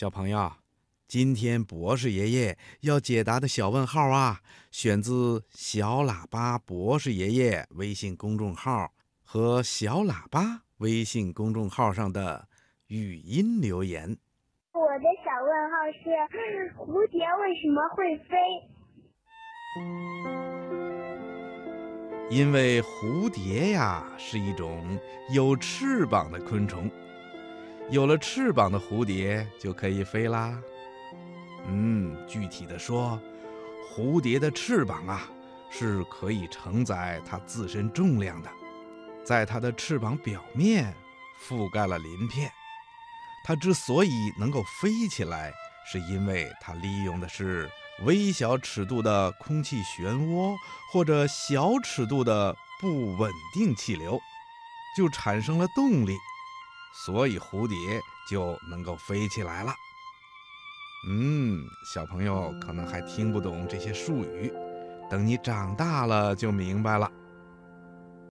小朋友，今天博士爷爷要解答的小问号啊，选自小喇叭博士爷爷微信公众号和小喇叭微信公众号上的语音留言。我的小问号是：蝴蝶为什么会飞？因为蝴蝶呀是一种有翅膀的昆虫，有了翅膀的蝴蝶就可以飞啦。嗯，具体的说，蝴蝶的翅膀啊是可以承载它自身重量的，在它的翅膀表面覆盖了鳞片。它之所以能够飞起来，是因为它利用的是。微小尺度的空气漩涡或者小尺度的不稳定气流，就产生了动力，所以蝴蝶就能够飞起来了。嗯，小朋友可能还听不懂这些术语，等你长大了就明白了。